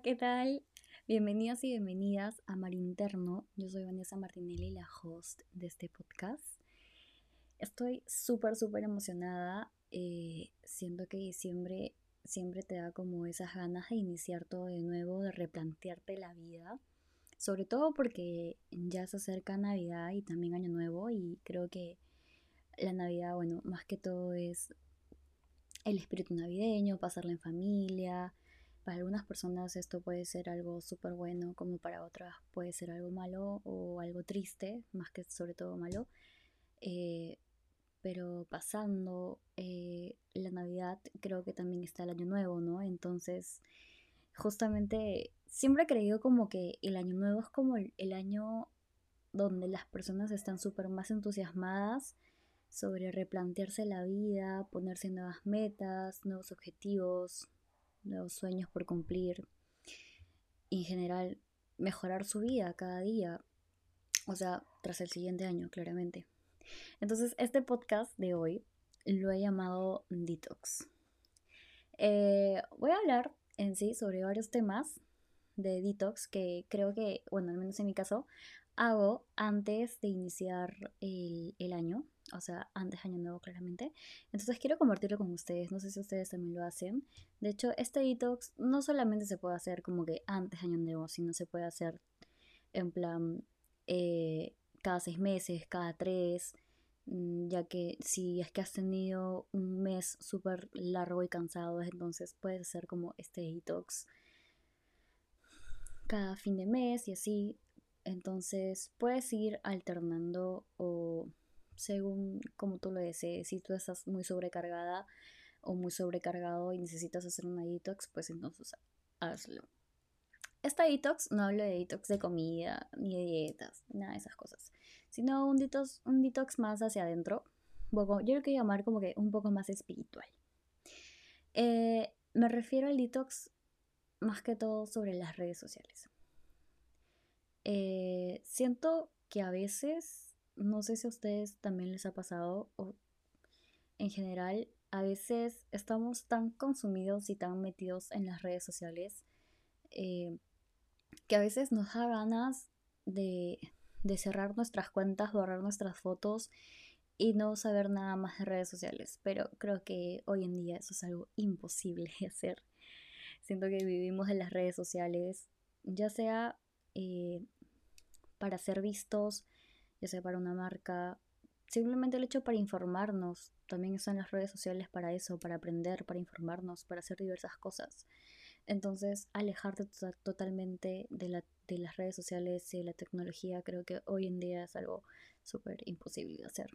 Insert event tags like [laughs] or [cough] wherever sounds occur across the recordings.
¿qué tal? Bienvenidos y bienvenidas a Mar Interno. Yo soy Vanessa Martinelli, la host de este podcast. Estoy súper, súper emocionada. Eh, siento que diciembre siempre te da como esas ganas de iniciar todo de nuevo, de replantearte la vida. Sobre todo porque ya se acerca Navidad y también Año Nuevo y creo que la Navidad, bueno, más que todo es el espíritu navideño, pasarla en familia. Para algunas personas esto puede ser algo súper bueno, como para otras puede ser algo malo o algo triste, más que sobre todo malo. Eh, pero pasando eh, la Navidad, creo que también está el Año Nuevo, ¿no? Entonces, justamente siempre he creído como que el Año Nuevo es como el, año donde las personas están súper más entusiasmadas sobre replantearse la vida, ponerse nuevas metas, nuevos objetivos, nuevos sueños por cumplir en general mejorar su vida cada día, o sea, tras el siguiente año, claramente. Entonces, este podcast de hoy lo he llamado Detox. Eh, voy a hablar en sí sobre varios temas de detox que creo que, bueno, al menos en mi caso, hago antes de iniciar el, el año o sea, antes Año Nuevo claramente. Entonces quiero compartirlo con ustedes, no sé si ustedes también lo hacen. De hecho, este detox no solamente se puede hacer como que antes Año Nuevo, sino se puede hacer en plan eh, cada seis meses, cada tres, mm, ya que si es que has tenido un mes súper largo y cansado, entonces puedes hacer como este detox cada fin de mes y así. Entonces puedes ir alternando o según como tú lo desees. Si tú estás muy sobrecargada o muy sobrecargado y necesitas hacer una detox, pues entonces hazlo. Esta detox no hablo de detox de comida ni de dietas, nada de esas cosas, sino un detox, un detox más hacia adentro. Yo lo quiero llamar como que un poco más espiritual. Eh, me refiero al detox más que todo sobre las redes sociales. Eh, siento que a veces no sé si a ustedes también les ha pasado o en general a veces estamos tan consumidos y tan metidos en las redes sociales eh, que a veces nos da ganas de, de cerrar nuestras cuentas, borrar nuestras fotos y no saber nada más de redes sociales. Pero creo que hoy en día eso es algo imposible de hacer. Siento que vivimos en las redes sociales, ya sea eh, para ser vistos, ya sea para una marca, simplemente el hecho para informarnos. También están las redes sociales para eso, para aprender, para informarnos, para hacer diversas cosas. Entonces, alejarte totalmente de, la, de las redes sociales y de la tecnología creo que hoy en día es algo súper imposible de hacer.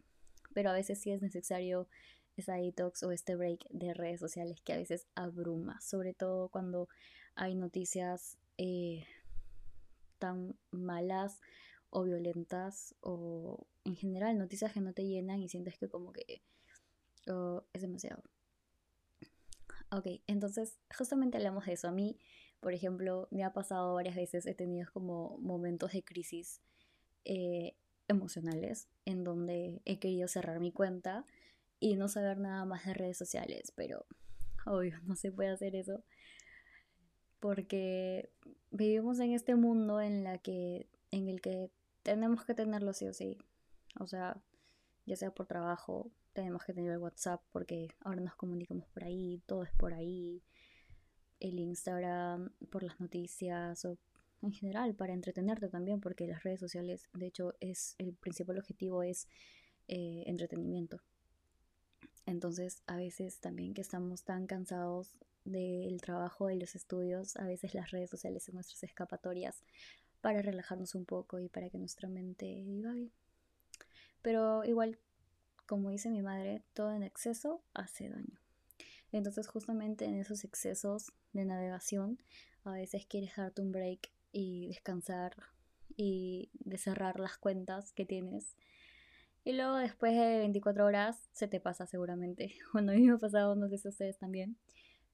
Pero a veces sí es necesario esa detox o este break de redes sociales que a veces abruma, sobre todo cuando hay noticias eh, tan malas o violentas o en general noticias que no te llenan y sientes que como que oh, es demasiado. Ok, entonces justamente hablamos de eso. A mí, por ejemplo, me ha pasado varias veces, he tenido como momentos de crisis eh, emocionales en donde he querido cerrar mi cuenta y no saber nada más de redes sociales, pero obvio, [laughs] no se puede hacer eso porque vivimos en este mundo en la que en el que tenemos que tenerlo sí o sí. O sea, ya sea por trabajo, tenemos que tener el WhatsApp porque ahora nos comunicamos por ahí, todo es por ahí. El Instagram por las noticias o en general para entretenerte también porque las redes sociales, de hecho, es el principal objetivo es eh, entretenimiento. Entonces, a veces también que estamos tan cansados del trabajo, de los estudios, a veces las redes sociales son nuestras escapatorias para relajarnos un poco y para que nuestra mente divague. Pero igual, como dice mi madre, todo en exceso hace daño. Entonces justamente en esos excesos de navegación, a veces quieres darte un break y descansar y de cerrar las cuentas que tienes. Y luego después de 24 horas se te pasa seguramente. [laughs] Bueno, a mí me ha pasado, no sé si ustedes también.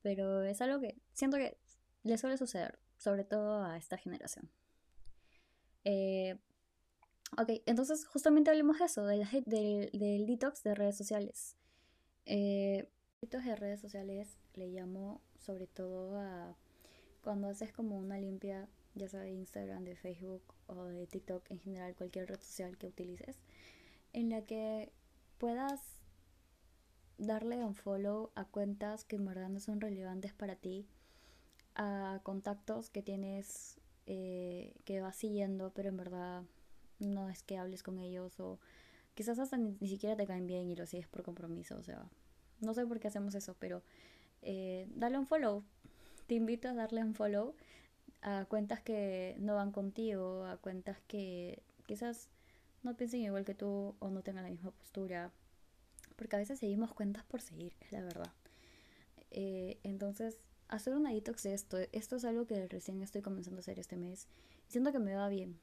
Pero es algo que siento que le suele suceder, sobre todo a esta generación. Eh, ok, entonces justamente hablemos de eso, del, detox de redes sociales. Eh, detox de redes sociales le llamo sobre todo a cuando haces como una limpia, ya sea de Instagram, de Facebook o de TikTok, en general cualquier red social que utilices, en la que puedas darle un follow a cuentas que en verdad no son relevantes para ti, a contactos que tienes eh, que vas siguiendo, pero en verdad no es que hables con ellos o quizás hasta ni, siquiera te caen bien y lo sigues por compromiso, o sea, no sé por qué hacemos eso, pero eh, dale un follow. Te invito a darle un follow a cuentas que no van contigo, a cuentas que quizás no piensen igual que tú o no tengan la misma postura. Porque a veces seguimos cuentas por seguir, es la verdad. Eh, entonces, hacer una detox de esto, esto es algo que recién estoy comenzando a hacer este mes. Siento que me va bien.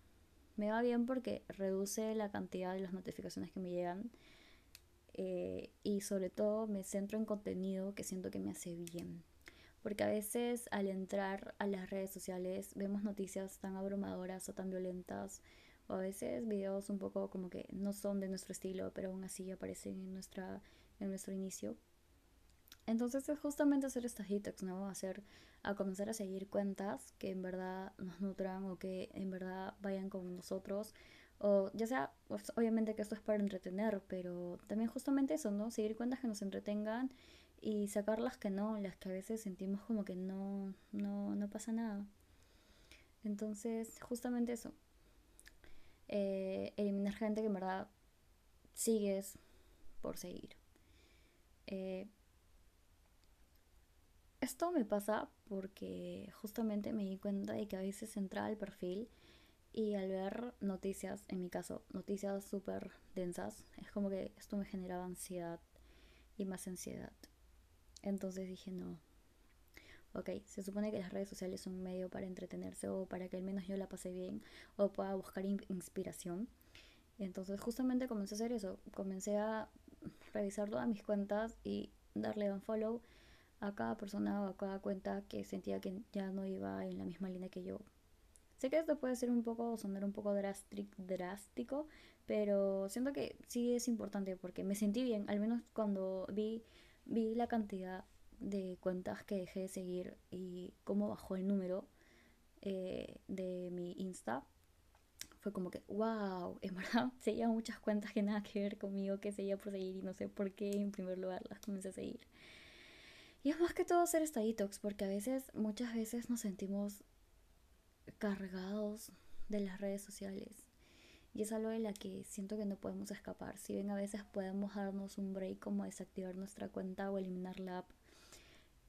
Me va bien porque reduce la cantidad de las notificaciones que me llegan. Eh, y sobre todo me centro en contenido que siento que me hace bien. Porque a veces al entrar a las redes sociales vemos noticias tan abrumadoras o tan violentas. O a veces videos un poco como que no son de nuestro estilo, pero aún así aparecen en, nuestra, en nuestro inicio. Entonces es justamente hacer estas detox, ¿no? Hacer, a comenzar a seguir cuentas que en verdad nos nutran o que en verdad vayan con nosotros. O ya sea, pues, obviamente que esto es para entretener, pero también justamente eso, ¿no? Seguir cuentas que nos entretengan y sacar las que no, las que a veces sentimos como que no, no, no pasa nada. Entonces, justamente eso. Eh, eliminar gente que en verdad sigues por seguir. Eh, esto me pasa porque justamente me di cuenta de que a veces entraba al perfil y al ver noticias, en mi caso, noticias súper densas, es como que esto me generaba ansiedad y más ansiedad. Entonces dije, no, ok, se supone que las redes sociales son un medio para entretenerse o para que al menos yo la pase bien o pueda buscar inspiración. Entonces justamente comencé a hacer eso, comencé a revisar todas mis cuentas y darle un follow a cada persona o a cada cuenta que sentía que ya no iba en la misma línea que yo. Sé que esto puede ser un poco, sonar un poco drástico, pero siento que sí es importante porque me sentí bien, al menos cuando vi, vi la cantidad de cuentas que dejé de seguir y cómo bajó el número eh, de mi Insta. Fue como que, wow, [laughs] en verdad seguía muchas cuentas que nada que ver conmigo, que seguía por seguir y no sé por qué en primer lugar las comencé a seguir. Y es más que todo hacer esta detox, porque a veces, muchas veces nos sentimos cargados de las redes sociales. Y es algo de la que siento que no podemos escapar. Si bien a veces podemos darnos un break como desactivar nuestra cuenta o eliminar la app,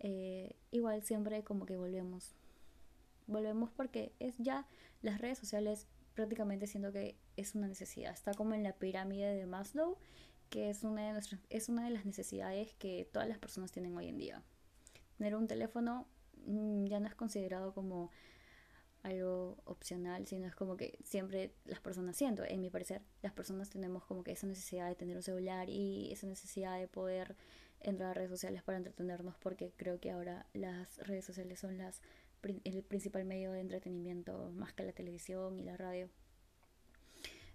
eh, igual siempre como que volvemos. Volvemos porque es ya las redes sociales prácticamente siento que es una necesidad. Está como en la pirámide de Maslow que es una de nuestras, es una de las necesidades que todas las personas tienen hoy en día. Tener un teléfono mm, ya no es considerado como algo opcional, sino es como que siempre las personas siento, en mi parecer, las personas tenemos como que esa necesidad de tener un celular y esa necesidad de poder entrar a redes sociales para entretenernos porque creo que ahora las redes sociales son las el principal medio de entretenimiento más que la televisión y la radio.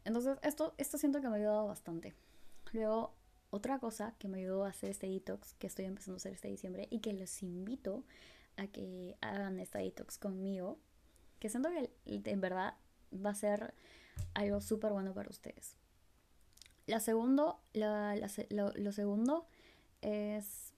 Entonces, esto, esto siento que me ha ayudado bastante. Luego, otra cosa que me ayudó a hacer este detox, que estoy empezando a hacer este diciembre y que los invito a que hagan esta detox conmigo, que siento que en verdad va a ser algo súper bueno para ustedes. La segundo, lo, segundo es,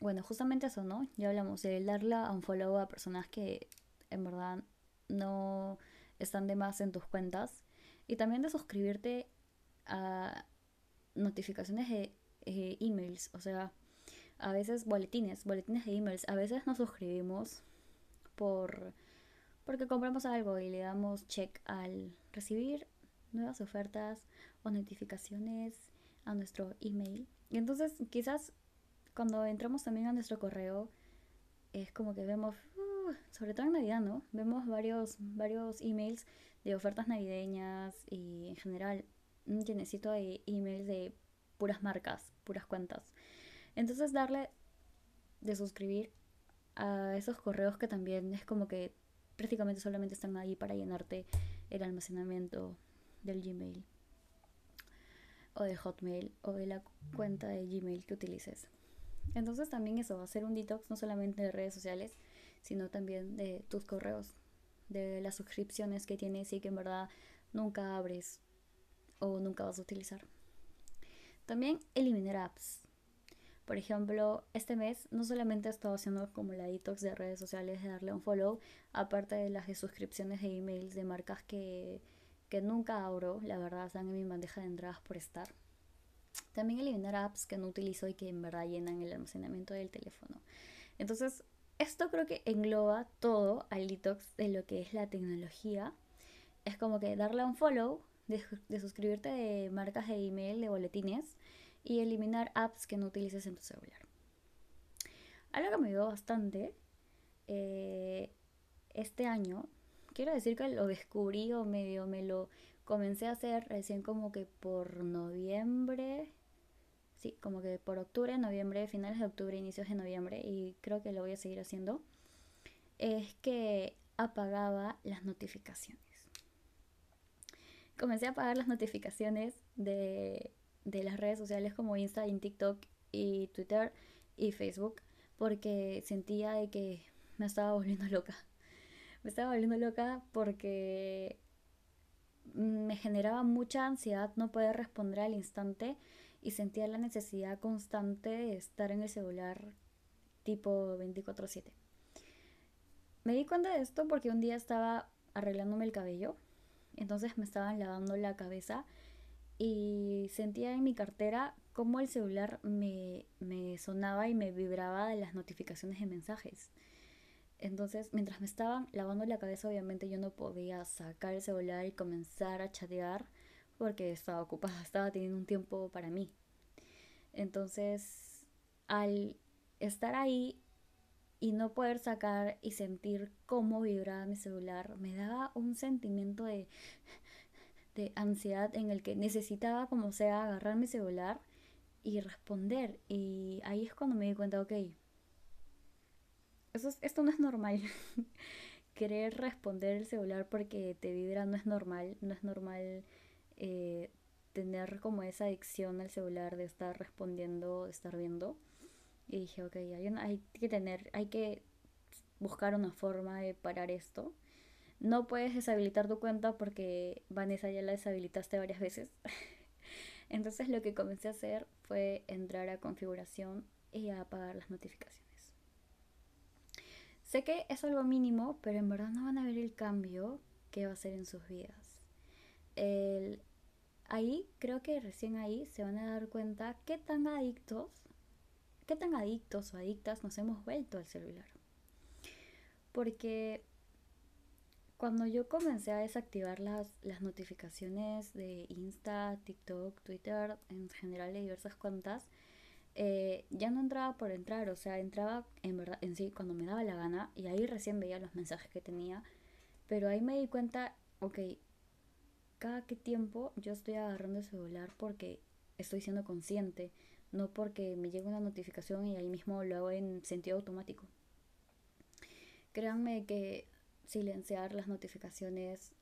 bueno, justamente eso, ¿no? Ya hablamos de darle a un follow a personas que en verdad no están de más en tus cuentas y también de suscribirte a notificaciones de emails, o sea, a veces boletines, boletines de emails, a veces nos suscribimos por porque compramos algo y le damos check al recibir nuevas ofertas o notificaciones a nuestro email. Y entonces quizás cuando entramos también a nuestro correo es como que vemos, uh, sobre todo en Navidad, ¿no? Vemos varios, varios emails de ofertas navideñas y en general un llenecito de emails de puras marcas, puras cuentas. Entonces darle de suscribir a esos correos que también es como que prácticamente solamente están ahí para llenarte el almacenamiento del Gmail o de Hotmail o de la cuenta de Gmail que utilices. Entonces también eso, hacer un detox no solamente de redes sociales, sino también de tus correos, de las suscripciones que tienes y que en verdad nunca abres o nunca vas a utilizar. También eliminar apps. Por ejemplo, este mes no solamente he estado haciendo como la detox de redes sociales, de darle un follow, aparte de las suscripciones de emails de marcas que, que nunca abro, la verdad están en mi bandeja de entradas por estar. También eliminar apps que no utilizo y que en verdad llenan el almacenamiento del teléfono. Entonces, esto creo que engloba todo al detox de lo que es la tecnología. Es como que darle un follow, de, suscribirte de marcas de email, de boletines y eliminar apps que no utilices en tu celular. Algo que me ayudó bastante eh, este año, quiero decir que lo descubrí o medio me lo comencé a hacer recién como que por noviembre, sí, como que por octubre, noviembre, finales de octubre, inicios de noviembre, y creo que lo voy a seguir haciendo, es que apagaba las notificaciones. Comencé a apagar las notificaciones de, de las redes sociales como Insta, TikTok y Twitter y Facebook, porque sentía de que me estaba volviendo loca. Me estaba volviendo loca porque me generaba mucha ansiedad no poder responder al instante y sentía la necesidad constante de estar en el celular tipo 24/7. Me di cuenta de esto porque un día estaba arreglándome el cabello, entonces me estaban lavando la cabeza y sentía en mi cartera cómo el celular me, me sonaba y me vibraba de las notificaciones de mensajes. Entonces, mientras me estaban lavando la cabeza, obviamente yo no podía sacar el celular y comenzar a chatear porque estaba ocupada, [laughs] estaba teniendo un tiempo para mí. Entonces, al estar ahí y no poder sacar y sentir cómo vibraba mi celular, me daba un sentimiento de, de ansiedad en el que necesitaba, como sea, agarrar mi celular y responder. Y ahí es cuando me di cuenta, ok, eso esto no es normal. [laughs] Querer responder el celular porque te vibra no es normal. No es normal eh, tener como esa adicción al celular de estar respondiendo, de estar viendo. Y dije, ok, hay, hay que tener, hay que buscar una forma de parar esto. No puedes deshabilitar tu cuenta porque Vanessa ya la deshabilitaste varias veces. [laughs] Entonces lo que comencé a hacer fue entrar a configuración y a apagar las notificaciones. Sé que es algo mínimo, pero en verdad no van a ver el cambio que va a hacer en sus vidas. ahí, creo que recién ahí se van a dar cuenta qué tan adictos, qué tan adictos o adictas nos hemos vuelto al celular. Porque cuando yo comencé a desactivar las, las notificaciones de Insta, TikTok, Twitter, en general de diversas cuentas, eh, ya no entraba por entrar, o sea, entraba en verdad en sí cuando me daba la gana y ahí recién veía los mensajes que tenía, pero ahí me di cuenta, ok, cada qué tiempo yo estoy agarrando el celular porque estoy siendo consciente, no porque me llega una notificación y ahí mismo lo hago en sentido automático. Créanme que silenciar las notificaciones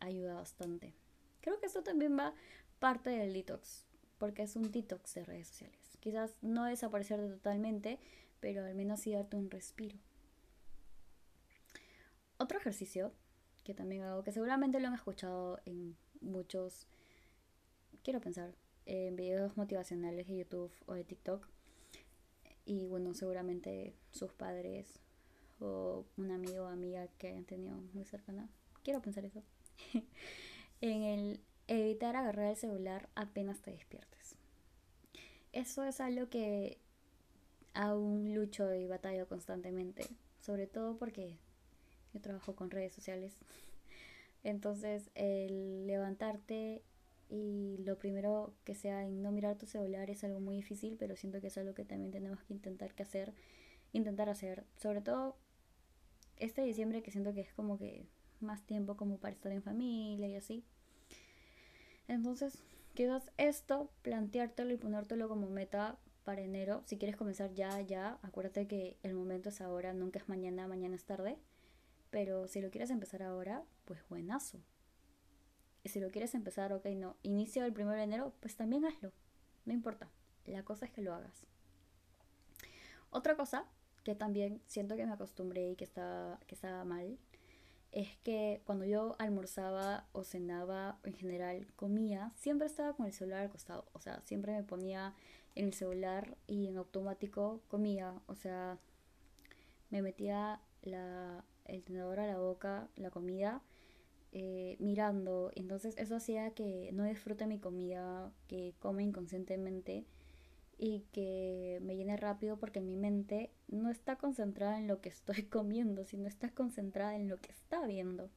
ayuda bastante. Creo que esto también va parte del detox, porque es un detox de redes sociales. Quizás no desaparecer totalmente, pero al menos sí darte un respiro. Otro ejercicio que también hago, que seguramente lo han escuchado en muchos, quiero pensar, en videos motivacionales de YouTube o de TikTok. Y bueno, seguramente sus padres o un amigo o amiga que hayan tenido muy cercana. Quiero pensar eso. [laughs] en el evitar agarrar el celular apenas te despiertes eso es algo que aún lucho y batallo constantemente, sobre todo porque yo trabajo con redes sociales. [laughs] Entonces, el levantarte y lo primero que sea en no mirar tu celular es algo muy difícil, pero siento que es algo que también tenemos que intentar que hacer, intentar hacer, sobre todo este diciembre que siento que es como que más tiempo como para estar en familia y así. Entonces, quizás esto, planteártelo y ponértelo como meta para enero. Si quieres comenzar ya, ya, acuérdate que el momento es ahora, nunca es mañana, mañana es tarde. Pero si lo quieres empezar ahora, pues buenazo. Y si lo quieres empezar, ok, no, inicio el 1 de enero, pues también hazlo. No importa. La cosa es que lo hagas. Otra cosa que también siento que me acostumbré y que estaba, que estaba mal, es que cuando yo almorzaba o cenaba, en general comía, siempre estaba con el celular al costado. O sea, siempre me ponía en el celular y en automático comía. O sea, me metía la, el tenedor a la boca, la comida, eh, mirando. Entonces eso hacía que no disfrute mi comida, que come inconscientemente y que me llene rápido porque mi mente no está concentrada en lo que estoy [laughs] comiendo, sino está concentrada en lo que está viendo.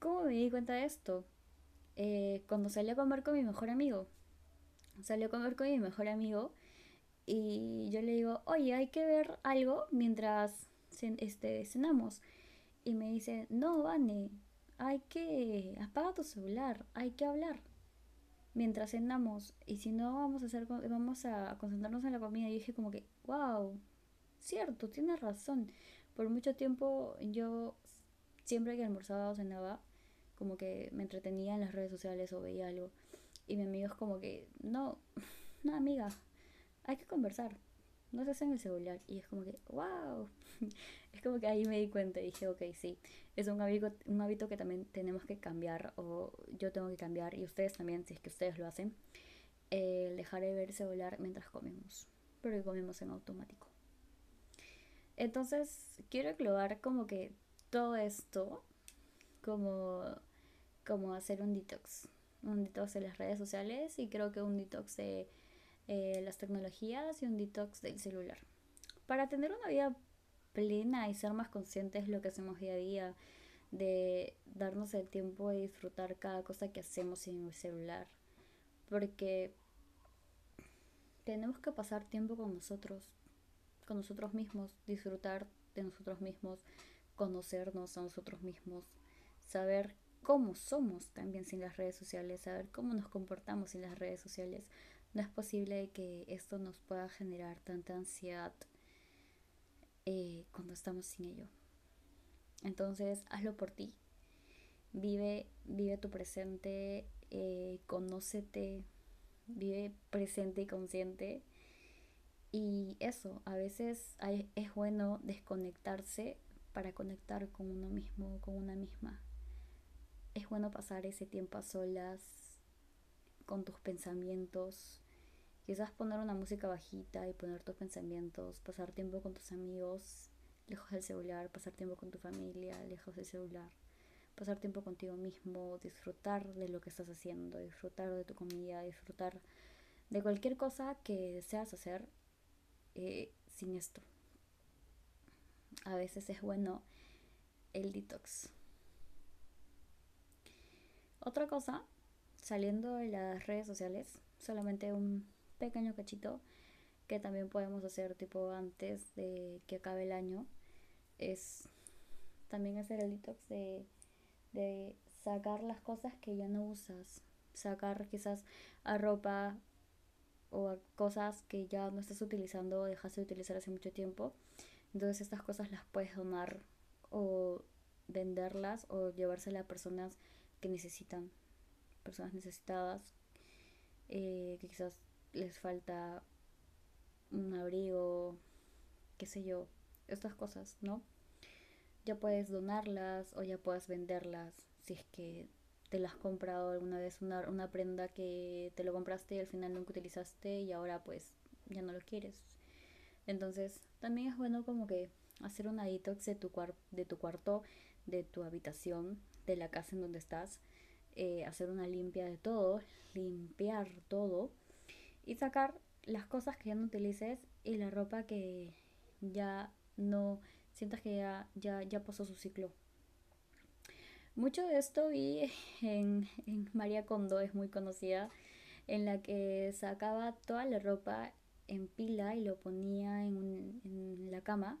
¿Cómo me di cuenta de esto? Eh, cuando salí a comer con mi mejor amigo. Salí a comer con mi mejor amigo y yo le digo, oye, hay que ver algo mientras este, cenamos. Y me dice, no, Vane, hay que apaga tu celular, hay que hablar mientras cenamos y si no vamos a hacer vamos a concentrarnos en la comida y dije como que wow cierto tienes razón por mucho tiempo yo siempre que almorzaba o cenaba como que me entretenía en las redes sociales o veía algo y mi amigo es como que no [laughs] no amiga hay que conversar no se hace en el celular y es como que wow [laughs] es como que ahí me di cuenta y dije, ok, sí, es un hábito, un hábito que también tenemos que cambiar o yo tengo que cambiar y ustedes también, si es que ustedes lo hacen, eh, dejar de ver el celular mientras comemos, porque comemos en automático. Entonces, quiero englobar como que todo esto, como, como hacer un detox, un detox de las redes sociales y creo que un detox de eh, las tecnologías y un detox del celular. Para tener una vida plena y ser más conscientes de lo que hacemos día a día, de darnos el tiempo de disfrutar cada cosa que hacemos en el celular. Porque tenemos que pasar tiempo con nosotros, con nosotros mismos, disfrutar de nosotros mismos, conocernos a nosotros mismos, saber cómo somos también sin las redes sociales, saber cómo nos comportamos sin las redes sociales. No es posible que esto nos pueda generar tanta ansiedad, eh, cuando estamos sin ello. Entonces, hazlo por ti. Vive, vive tu presente, eh, conócete, vive presente y consciente. Y eso, a veces es bueno desconectarse para conectar con uno mismo, con una misma. Es bueno pasar ese tiempo a solas, con tus pensamientos, Quizás poner una música bajita y poner tus pensamientos, pasar tiempo con tus amigos, lejos del celular, pasar tiempo con tu familia, lejos del celular, pasar tiempo contigo mismo, disfrutar de lo que estás haciendo, disfrutar de tu comida, disfrutar de cualquier cosa que deseas hacer eh, sin esto. A veces es bueno el detox. Otra cosa, saliendo de las redes sociales, solamente un pequeño cachito que también podemos hacer tipo antes de que acabe el año es también hacer el detox de, de sacar las cosas que ya no usas. Sacar quizás a ropa o a cosas que ya no estás utilizando o dejaste de utilizar hace mucho tiempo. Entonces estas cosas las puedes donar o venderlas o llevárselas a personas que necesitan personas necesitadas eh, que quizás les falta un abrigo, qué sé yo, estas cosas, ¿no? Ya puedes donarlas o ya puedes venderlas si es que te las has comprado alguna vez una, una prenda que te lo compraste y al final nunca utilizaste y ahora pues ya no lo quieres. Entonces también es bueno como que hacer una detox de tu, de tu cuarto, de tu habitación, de la casa en donde estás, eh, hacer una limpia de todo, limpiar todo y sacar las cosas que ya no utilices y la ropa que ya no sientas que ya, ya, ya pasó su ciclo. Mucho de esto vi [laughs] en, en María Kondo, es muy conocida, en la que sacaba toda la ropa en pila y lo ponía en, en la cama.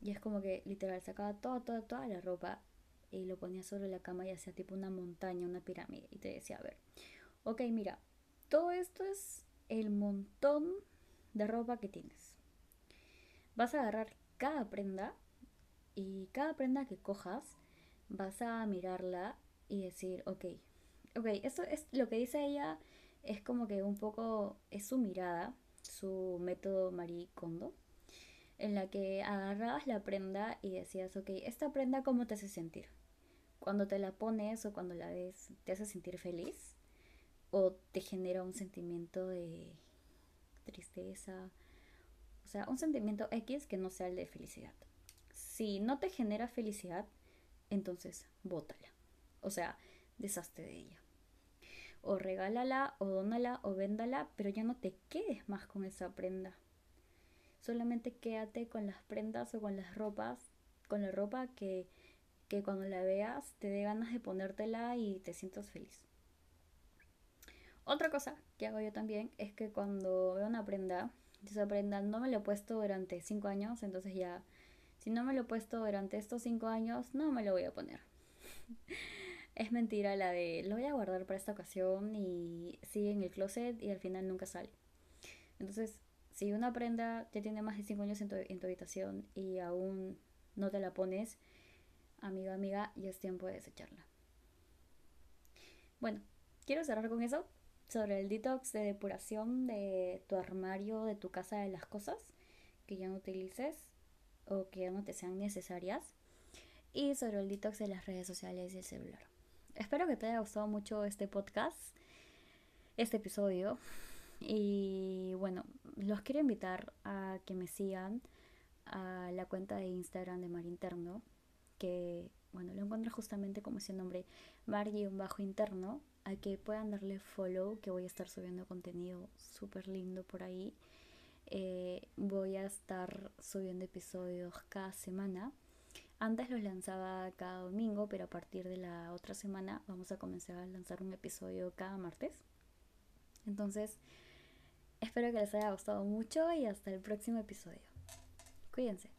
Y es como que literal sacaba toda, toda, toda la ropa y lo ponía sobre la cama y hacía tipo una montaña, una pirámide. Y te decía, a ver, ok, mira, todo esto es el montón de ropa que tienes. Vas a agarrar cada prenda y cada prenda que cojas vas a mirarla y decir, ok, ok, eso es lo que dice ella, es como que un poco, es su mirada, su método Marie Kondo. En la que agarrabas la prenda y decías, ok, esta prenda cómo te hace sentir. Cuando te la pones o cuando la ves, ¿te hace sentir feliz? ¿O te genera un sentimiento de tristeza? O sea, un sentimiento X que no sea el de felicidad. Si no te genera felicidad, entonces bótala. O sea, deshazte de ella. O regálala, o dónala, o véndala, pero ya no te quedes más con esa prenda solamente quédate con las prendas o con las ropas, con la ropa que, que cuando la veas te dé ganas de ponértela y te sientas feliz. Otra cosa que hago yo también es que cuando veo una prenda, esa prenda no me la he puesto durante 5 años, entonces ya, si no me lo he puesto durante estos 5 años, no me lo voy a poner. [laughs] es mentira la de lo voy a guardar para esta ocasión y sigue en el closet y al final nunca sale. Entonces, si una prenda ya tiene más de 5 años en tu, habitación y aún no te la pones, amiga, amiga, ya es tiempo de desecharla. Bueno, quiero cerrar con eso sobre el detox de depuración de tu armario, de tu casa, de las cosas que ya no utilices o que ya no te sean necesarias y sobre el detox de las redes sociales y el celular. Espero que te haya gustado mucho este podcast, este episodio. Y bueno, los quiero invitar a que me sigan a la cuenta de Instagram de Mar Interno, que bueno, lo encuentro justamente como ese nombre, Mar-Interno, a que puedan darle follow, que voy a estar subiendo contenido súper lindo por ahí. Eh, voy a estar subiendo episodios cada semana. Antes los lanzaba cada domingo, pero a partir de la otra semana vamos a comenzar a lanzar un episodio cada martes. Entonces, Espero que les haya gustado mucho y hasta el próximo episodio. Cuídense.